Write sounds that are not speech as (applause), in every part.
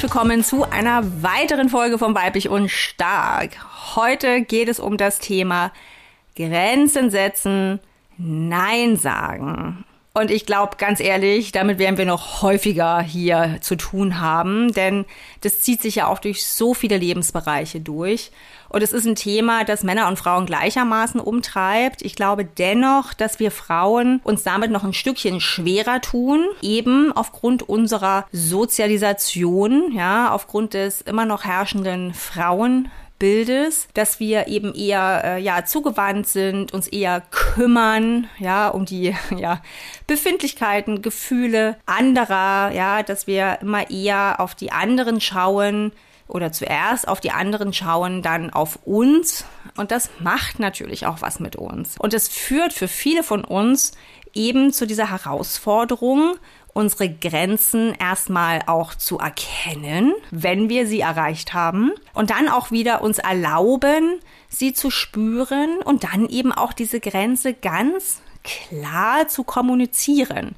Herzlich willkommen zu einer weiteren Folge von Weiblich und Stark. Heute geht es um das Thema Grenzen setzen, Nein sagen. Und ich glaube, ganz ehrlich, damit werden wir noch häufiger hier zu tun haben, denn das zieht sich ja auch durch so viele Lebensbereiche durch. Und es ist ein Thema, das Männer und Frauen gleichermaßen umtreibt. Ich glaube dennoch, dass wir Frauen uns damit noch ein Stückchen schwerer tun, eben aufgrund unserer Sozialisation, ja, aufgrund des immer noch herrschenden Frauen Bildes, dass wir eben eher äh, ja zugewandt sind, uns eher kümmern, ja, um die (laughs) ja Befindlichkeiten, Gefühle anderer, ja, dass wir immer eher auf die anderen schauen oder zuerst auf die anderen schauen, dann auf uns und das macht natürlich auch was mit uns. Und es führt für viele von uns eben zu dieser Herausforderung, unsere Grenzen erstmal auch zu erkennen, wenn wir sie erreicht haben. Und dann auch wieder uns erlauben, sie zu spüren und dann eben auch diese Grenze ganz klar zu kommunizieren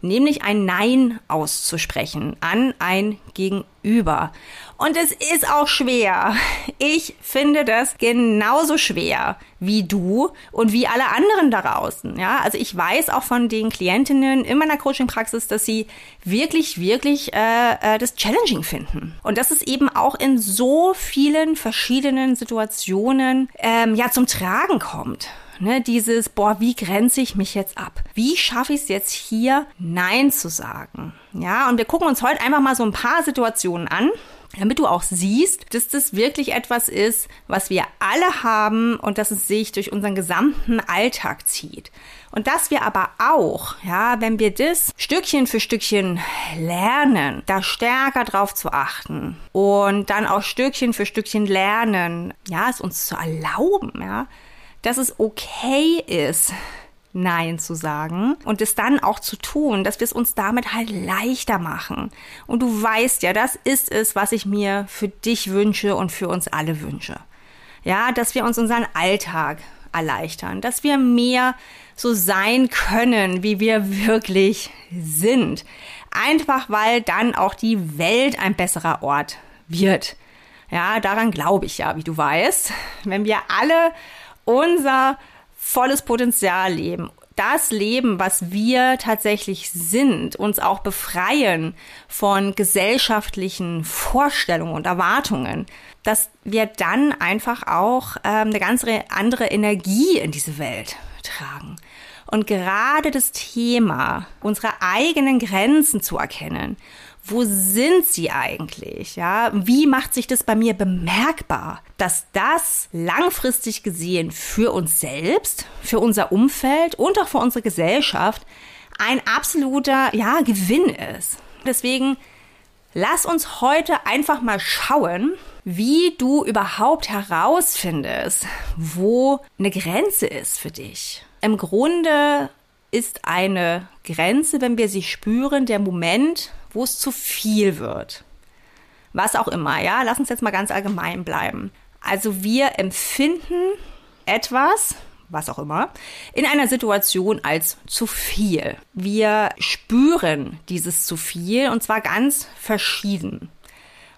nämlich ein Nein auszusprechen an ein Gegenüber. Und es ist auch schwer. Ich finde das genauso schwer wie du und wie alle anderen da draußen. Ja, also ich weiß auch von den Klientinnen in meiner Coaching-Praxis, dass sie wirklich, wirklich äh, äh, das challenging finden. Und dass es eben auch in so vielen verschiedenen Situationen ähm, ja zum Tragen kommt. Ne, dieses, boah, wie grenze ich mich jetzt ab? Wie schaffe ich es jetzt hier, Nein zu sagen? Ja, und wir gucken uns heute einfach mal so ein paar Situationen an, damit du auch siehst, dass das wirklich etwas ist, was wir alle haben und dass es sich durch unseren gesamten Alltag zieht. Und dass wir aber auch, ja, wenn wir das Stückchen für Stückchen lernen, da stärker drauf zu achten und dann auch Stückchen für Stückchen lernen, ja, es uns zu erlauben, ja, dass es okay ist, Nein zu sagen und es dann auch zu tun, dass wir es uns damit halt leichter machen. Und du weißt ja, das ist es, was ich mir für dich wünsche und für uns alle wünsche. Ja, dass wir uns unseren Alltag erleichtern, dass wir mehr so sein können, wie wir wirklich sind. Einfach weil dann auch die Welt ein besserer Ort wird. Ja, daran glaube ich ja, wie du weißt. Wenn wir alle unser volles Potenzial leben, das Leben, was wir tatsächlich sind, uns auch befreien von gesellschaftlichen Vorstellungen und Erwartungen, dass wir dann einfach auch ähm, eine ganz andere Energie in diese Welt tragen. Und gerade das Thema, unsere eigenen Grenzen zu erkennen wo sind sie eigentlich? Ja, wie macht sich das bei mir bemerkbar, dass das langfristig gesehen für uns selbst, für unser Umfeld und auch für unsere Gesellschaft ein absoluter, ja, Gewinn ist. Deswegen lass uns heute einfach mal schauen, wie du überhaupt herausfindest, wo eine Grenze ist für dich. Im Grunde ist eine Grenze, wenn wir sie spüren, der Moment, wo es zu viel wird. Was auch immer, ja, lass uns jetzt mal ganz allgemein bleiben. Also wir empfinden etwas, was auch immer, in einer Situation als zu viel. Wir spüren dieses zu viel und zwar ganz verschieden.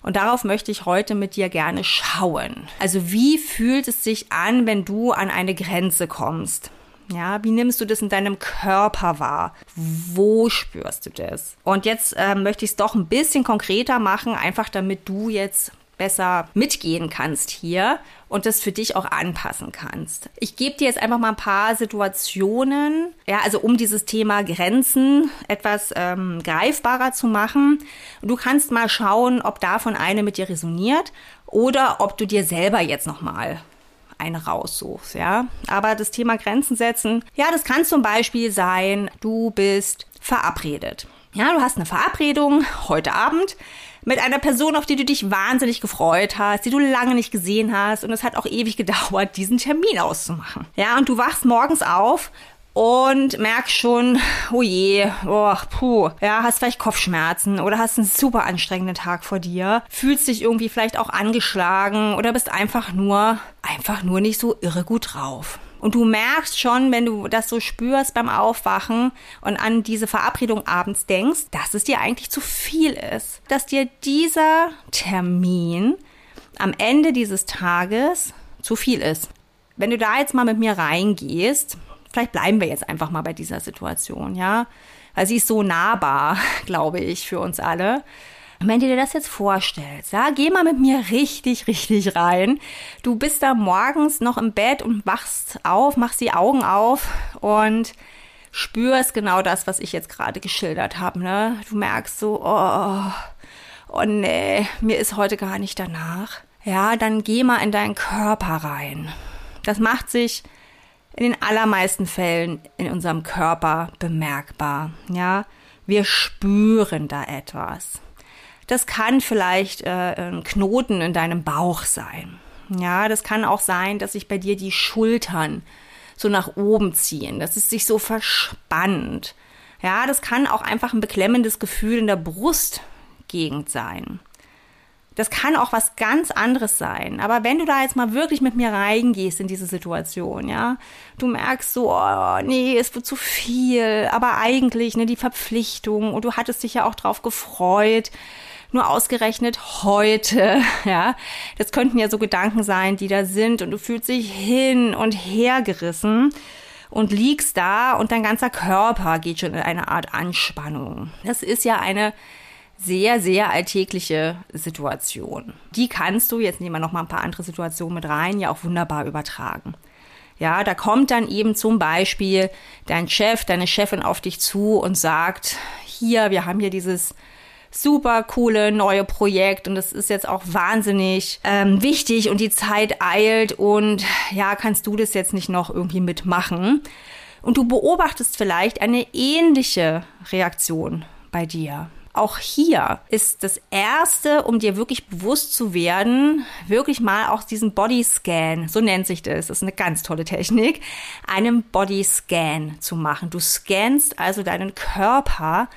Und darauf möchte ich heute mit dir gerne schauen. Also wie fühlt es sich an, wenn du an eine Grenze kommst? Ja, wie nimmst du das in deinem Körper wahr? Wo spürst du das? Und jetzt äh, möchte ich es doch ein bisschen konkreter machen, einfach damit du jetzt besser mitgehen kannst hier und das für dich auch anpassen kannst. Ich gebe dir jetzt einfach mal ein paar Situationen, ja, also um dieses Thema Grenzen etwas ähm, greifbarer zu machen. Du kannst mal schauen, ob davon eine mit dir resoniert oder ob du dir selber jetzt noch mal eine raussuchst, ja. Aber das Thema Grenzen setzen, ja, das kann zum Beispiel sein, du bist verabredet. Ja, du hast eine Verabredung heute Abend mit einer Person, auf die du dich wahnsinnig gefreut hast, die du lange nicht gesehen hast und es hat auch ewig (laughs) gedauert, diesen Termin auszumachen. Ja, und du wachst morgens auf und merkst schon, oh je, oh, puh, ja, hast vielleicht Kopfschmerzen oder hast einen super anstrengenden Tag vor dir, fühlst dich irgendwie vielleicht auch angeschlagen oder bist einfach nur, einfach nur nicht so irre gut drauf. Und du merkst schon, wenn du das so spürst beim Aufwachen und an diese Verabredung abends denkst, dass es dir eigentlich zu viel ist. Dass dir dieser Termin am Ende dieses Tages zu viel ist. Wenn du da jetzt mal mit mir reingehst, vielleicht bleiben wir jetzt einfach mal bei dieser Situation, ja? Weil sie ist so nahbar, (laughs) glaube ich, für uns alle. Und wenn du dir das jetzt vorstellst, ja, geh mal mit mir richtig, richtig rein. Du bist da morgens noch im Bett und wachst auf, machst die Augen auf und spürst genau das, was ich jetzt gerade geschildert habe. Ne? Du merkst so, oh, oh nee, mir ist heute gar nicht danach. Ja, dann geh mal in deinen Körper rein. Das macht sich in den allermeisten Fällen in unserem Körper bemerkbar. Ja, wir spüren da etwas. Das kann vielleicht äh, ein Knoten in deinem Bauch sein. Ja, das kann auch sein, dass sich bei dir die Schultern so nach oben ziehen, dass es sich so verspannt. Ja, das kann auch einfach ein beklemmendes Gefühl in der Brustgegend sein. Das kann auch was ganz anderes sein. Aber wenn du da jetzt mal wirklich mit mir reingehst in diese Situation, ja, du merkst so, oh, nee, es wird zu viel, aber eigentlich, ne, die Verpflichtung und du hattest dich ja auch drauf gefreut, nur ausgerechnet heute, (laughs) ja. Das könnten ja so Gedanken sein, die da sind und du fühlst dich hin und her gerissen und liegst da und dein ganzer Körper geht schon in eine Art Anspannung. Das ist ja eine sehr, sehr alltägliche Situation. Die kannst du, jetzt nehmen wir noch mal ein paar andere Situationen mit rein, ja auch wunderbar übertragen. Ja, da kommt dann eben zum Beispiel dein Chef, deine Chefin auf dich zu und sagt, hier, wir haben hier dieses super coole neue Projekt und das ist jetzt auch wahnsinnig ähm, wichtig und die Zeit eilt und ja, kannst du das jetzt nicht noch irgendwie mitmachen? Und du beobachtest vielleicht eine ähnliche Reaktion bei dir. Auch hier ist das erste, um dir wirklich bewusst zu werden, wirklich mal auch diesen Bodyscan, so nennt sich das, das ist eine ganz tolle Technik, einen Bodyscan zu machen. Du scannst also deinen Körper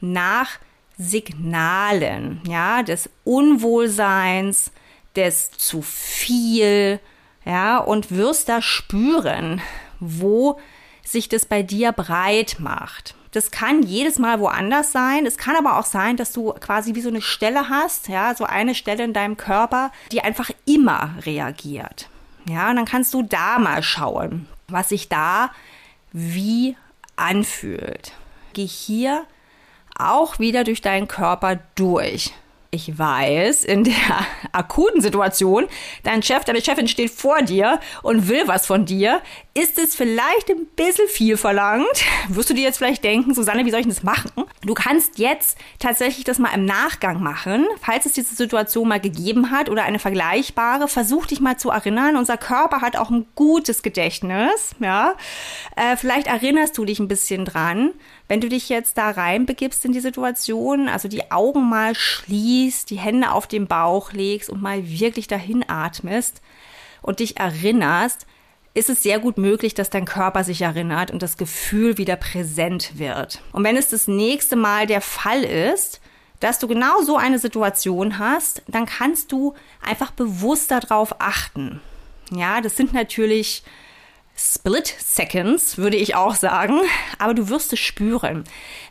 nach Signalen, ja, des Unwohlseins, des zu viel, ja, und wirst da spüren, wo sich das bei dir breit macht. Das kann jedes Mal woanders sein. Es kann aber auch sein, dass du quasi wie so eine Stelle hast, ja, so eine Stelle in deinem Körper, die einfach immer reagiert. Ja, und dann kannst du da mal schauen, was sich da wie anfühlt. Geh hier auch wieder durch deinen Körper durch. Ich weiß, in der (laughs) akuten Situation, dein Chef, deine Chefin steht vor dir und will was von dir, ist es vielleicht ein bisschen viel verlangt. (laughs) Wirst du dir jetzt vielleicht denken, Susanne, wie soll ich das machen? Du kannst jetzt tatsächlich das mal im Nachgang machen, falls es diese Situation mal gegeben hat oder eine vergleichbare. Versuch dich mal zu erinnern. Unser Körper hat auch ein gutes Gedächtnis, ja. Äh, vielleicht erinnerst du dich ein bisschen dran. Wenn du dich jetzt da reinbegibst in die Situation, also die Augen mal schließt, die Hände auf den Bauch legst und mal wirklich dahin atmest und dich erinnerst, ist es sehr gut möglich, dass dein Körper sich erinnert und das Gefühl wieder präsent wird. Und wenn es das nächste Mal der Fall ist, dass du genau so eine Situation hast, dann kannst du einfach bewusst darauf achten. Ja, das sind natürlich Split Seconds, würde ich auch sagen. Aber du wirst es spüren.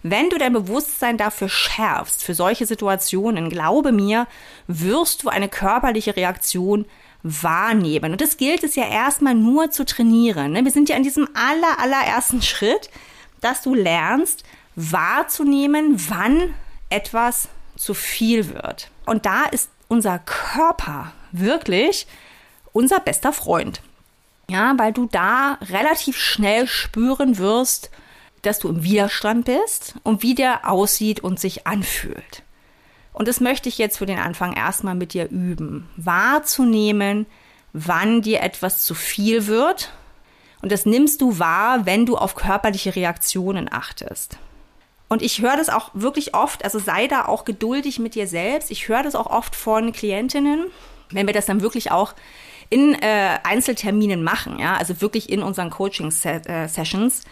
Wenn du dein Bewusstsein dafür schärfst, für solche Situationen, glaube mir, wirst du eine körperliche Reaktion wahrnehmen. Und das gilt es ja erstmal nur zu trainieren. Ne? Wir sind ja in diesem aller, allerersten Schritt, dass du lernst, wahrzunehmen, wann etwas zu viel wird. Und da ist unser Körper wirklich unser bester Freund. Ja, weil du da relativ schnell spüren wirst, dass du im Widerstand bist und wie der aussieht und sich anfühlt. Und das möchte ich jetzt für den Anfang erstmal mit dir üben. Wahrzunehmen, wann dir etwas zu viel wird. Und das nimmst du wahr, wenn du auf körperliche Reaktionen achtest. Und ich höre das auch wirklich oft, also sei da auch geduldig mit dir selbst. Ich höre das auch oft von Klientinnen, wenn wir das dann wirklich auch in äh, Einzelterminen machen, ja, also wirklich in unseren Coaching-Sessions, äh,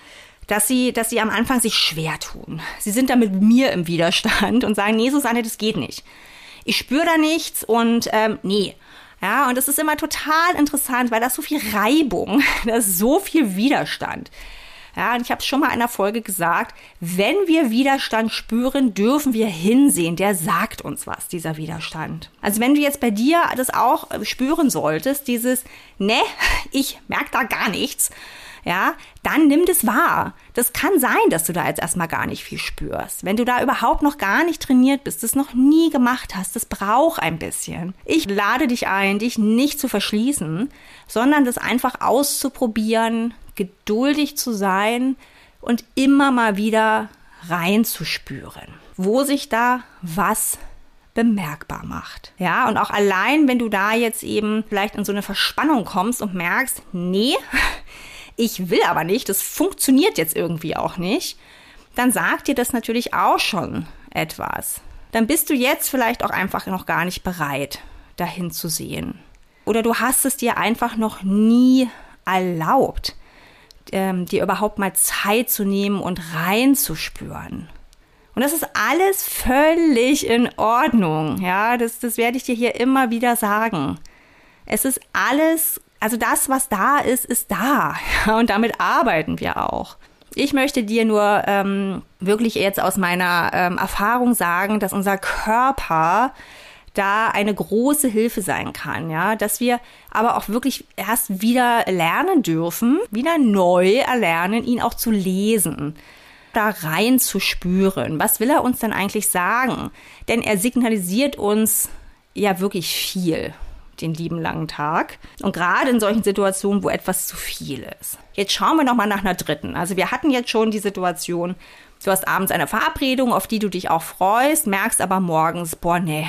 dass sie, dass sie am Anfang sich schwer tun. Sie sind da mit mir im Widerstand und sagen, nee, Susanne, das geht nicht. Ich spüre da nichts und ähm, nee. Ja, und das ist immer total interessant, weil da ist so viel Reibung, (laughs) da ist so viel Widerstand. Ja, und ich habe es schon mal in einer Folge gesagt, wenn wir Widerstand spüren, dürfen wir hinsehen. Der sagt uns was, dieser Widerstand. Also wenn du jetzt bei dir das auch spüren solltest, dieses, ne, (laughs) ich merke da gar nichts, ja, dann nimm das wahr. Das kann sein, dass du da jetzt erstmal gar nicht viel spürst. Wenn du da überhaupt noch gar nicht trainiert bist, das noch nie gemacht hast, das braucht ein bisschen. Ich lade dich ein, dich nicht zu verschließen, sondern das einfach auszuprobieren, geduldig zu sein und immer mal wieder reinzuspüren, wo sich da was bemerkbar macht. Ja, und auch allein, wenn du da jetzt eben vielleicht in so eine Verspannung kommst und merkst, nee, (laughs) ich will aber nicht, das funktioniert jetzt irgendwie auch nicht, dann sagt dir das natürlich auch schon etwas. Dann bist du jetzt vielleicht auch einfach noch gar nicht bereit, dahin zu sehen. Oder du hast es dir einfach noch nie erlaubt, ähm, dir überhaupt mal Zeit zu nehmen und reinzuspüren. Und das ist alles völlig in Ordnung. Ja, das, das werde ich dir hier immer wieder sagen. Es ist alles also das, was da ist, ist da. (laughs) Und damit arbeiten wir auch. Ich möchte dir nur ähm, wirklich jetzt aus meiner ähm, Erfahrung sagen, dass unser Körper da eine große Hilfe sein kann, ja, dass wir aber auch wirklich erst wieder lernen dürfen, wieder neu erlernen, ihn auch zu lesen, da rein zu spüren. Was will er uns denn eigentlich sagen? Denn er signalisiert uns ja wirklich viel den lieben langen Tag. Und gerade in solchen Situationen, wo etwas zu viel ist. Jetzt schauen wir nochmal nach einer dritten. Also wir hatten jetzt schon die Situation, du hast abends eine Verabredung, auf die du dich auch freust, merkst aber morgens, boah, nee,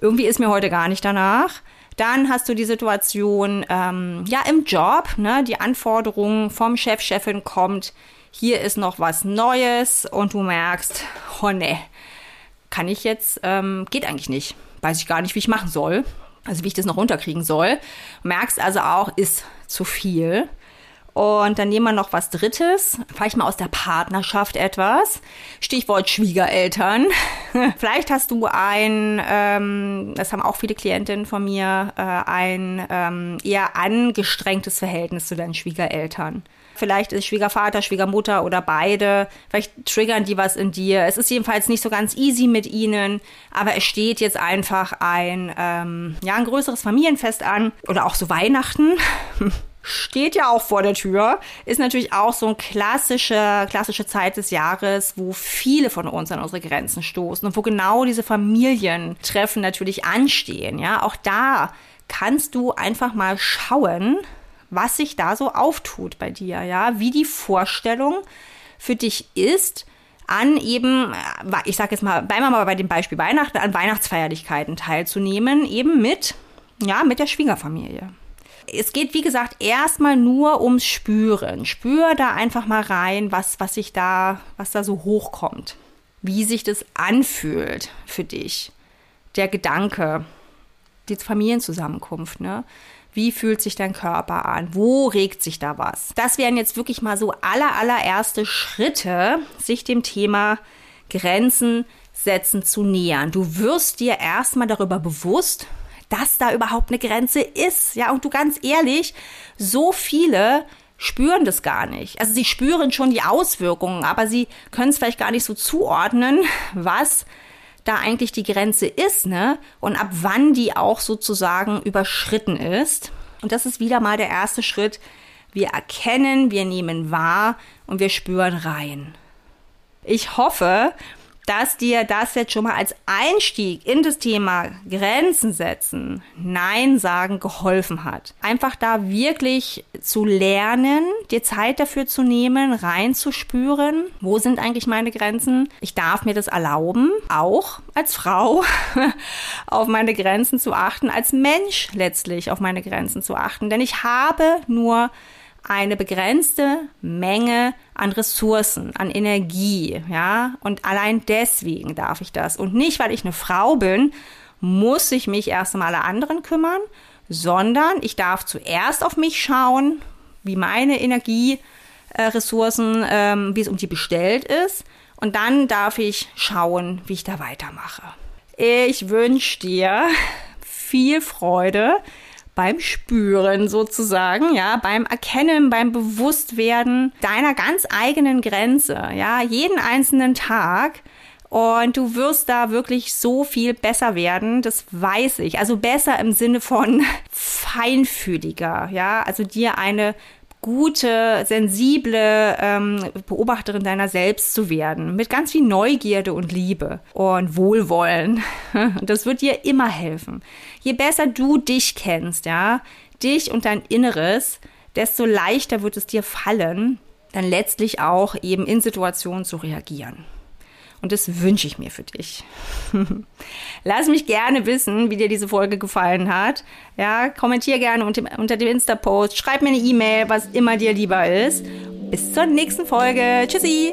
irgendwie ist mir heute gar nicht danach. Dann hast du die Situation, ähm, ja, im Job, ne, die Anforderung vom Chef, Chefin kommt, hier ist noch was Neues und du merkst, oh nee, kann ich jetzt, ähm, geht eigentlich nicht. Weiß ich gar nicht, wie ich machen soll also wie ich das noch runterkriegen soll. Merkst also auch, ist zu viel. Und dann nehmen wir noch was Drittes, vielleicht mal aus der Partnerschaft etwas. Stichwort Schwiegereltern. (laughs) vielleicht hast du ein, ähm, das haben auch viele Klientinnen von mir, äh, ein ähm, eher angestrengtes Verhältnis zu deinen Schwiegereltern. Vielleicht ist Schwiegervater, Schwiegermutter oder beide. Vielleicht triggern die was in dir. Es ist jedenfalls nicht so ganz easy mit ihnen, aber es steht jetzt einfach ein, ähm, ja, ein größeres Familienfest an oder auch so Weihnachten. (laughs) steht ja auch vor der Tür, ist natürlich auch so eine klassische, klassische Zeit des Jahres, wo viele von uns an unsere Grenzen stoßen und wo genau diese Familientreffen natürlich anstehen. Ja, auch da kannst du einfach mal schauen, was sich da so auftut bei dir, ja, wie die Vorstellung für dich ist, an eben, äh, ich sage jetzt mal, bleiben wir mal bei dem Beispiel Weihnachten, an Weihnachtsfeierlichkeiten teilzunehmen, eben mit, ja, mit der Schwiegerfamilie. Es geht, wie gesagt, erstmal nur ums Spüren. Spür da einfach mal rein, was, was sich da, was da so hochkommt. Wie sich das anfühlt für dich. Der Gedanke, die Familienzusammenkunft, ne? Wie fühlt sich dein Körper an? Wo regt sich da was? Das wären jetzt wirklich mal so aller, allererste Schritte, sich dem Thema Grenzen setzen zu nähern. Du wirst dir erstmal darüber bewusst, dass da überhaupt eine Grenze ist. Ja, und du ganz ehrlich, so viele spüren das gar nicht. Also sie spüren schon die Auswirkungen, aber sie können es vielleicht gar nicht so zuordnen, was da eigentlich die Grenze ist, ne? Und ab wann die auch sozusagen überschritten ist. Und das ist wieder mal der erste Schritt. Wir erkennen, wir nehmen wahr und wir spüren rein. Ich hoffe, dass dir das jetzt schon mal als Einstieg in das Thema Grenzen setzen, Nein sagen geholfen hat. Einfach da wirklich zu lernen, dir Zeit dafür zu nehmen, reinzuspüren, wo sind eigentlich meine Grenzen? Ich darf mir das erlauben, auch als Frau (laughs) auf meine Grenzen zu achten, als Mensch letztlich auf meine Grenzen zu achten, denn ich habe nur eine begrenzte Menge an Ressourcen, an Energie, ja, und allein deswegen darf ich das. Und nicht, weil ich eine Frau bin, muss ich mich erst um alle anderen kümmern, sondern ich darf zuerst auf mich schauen, wie meine Energieressourcen, äh, ähm, wie es um die bestellt ist. Und dann darf ich schauen, wie ich da weitermache. Ich wünsche dir viel Freude beim Spüren sozusagen, ja, beim Erkennen, beim Bewusstwerden deiner ganz eigenen Grenze, ja, jeden einzelnen Tag. Und du wirst da wirklich so viel besser werden, das weiß ich. Also besser im Sinne von (laughs) feinfühliger, ja, also dir eine gute, sensible ähm, Beobachterin deiner selbst zu werden, mit ganz viel Neugierde und Liebe und Wohlwollen. (laughs) Das wird dir immer helfen. Je besser du dich kennst, ja, dich und dein Inneres, desto leichter wird es dir fallen, dann letztlich auch eben in Situationen zu reagieren. Und das wünsche ich mir für dich. (laughs) Lass mich gerne wissen, wie dir diese Folge gefallen hat. Ja, kommentier gerne unter dem Insta-Post, schreib mir eine E-Mail, was immer dir lieber ist. Bis zur nächsten Folge. Tschüssi!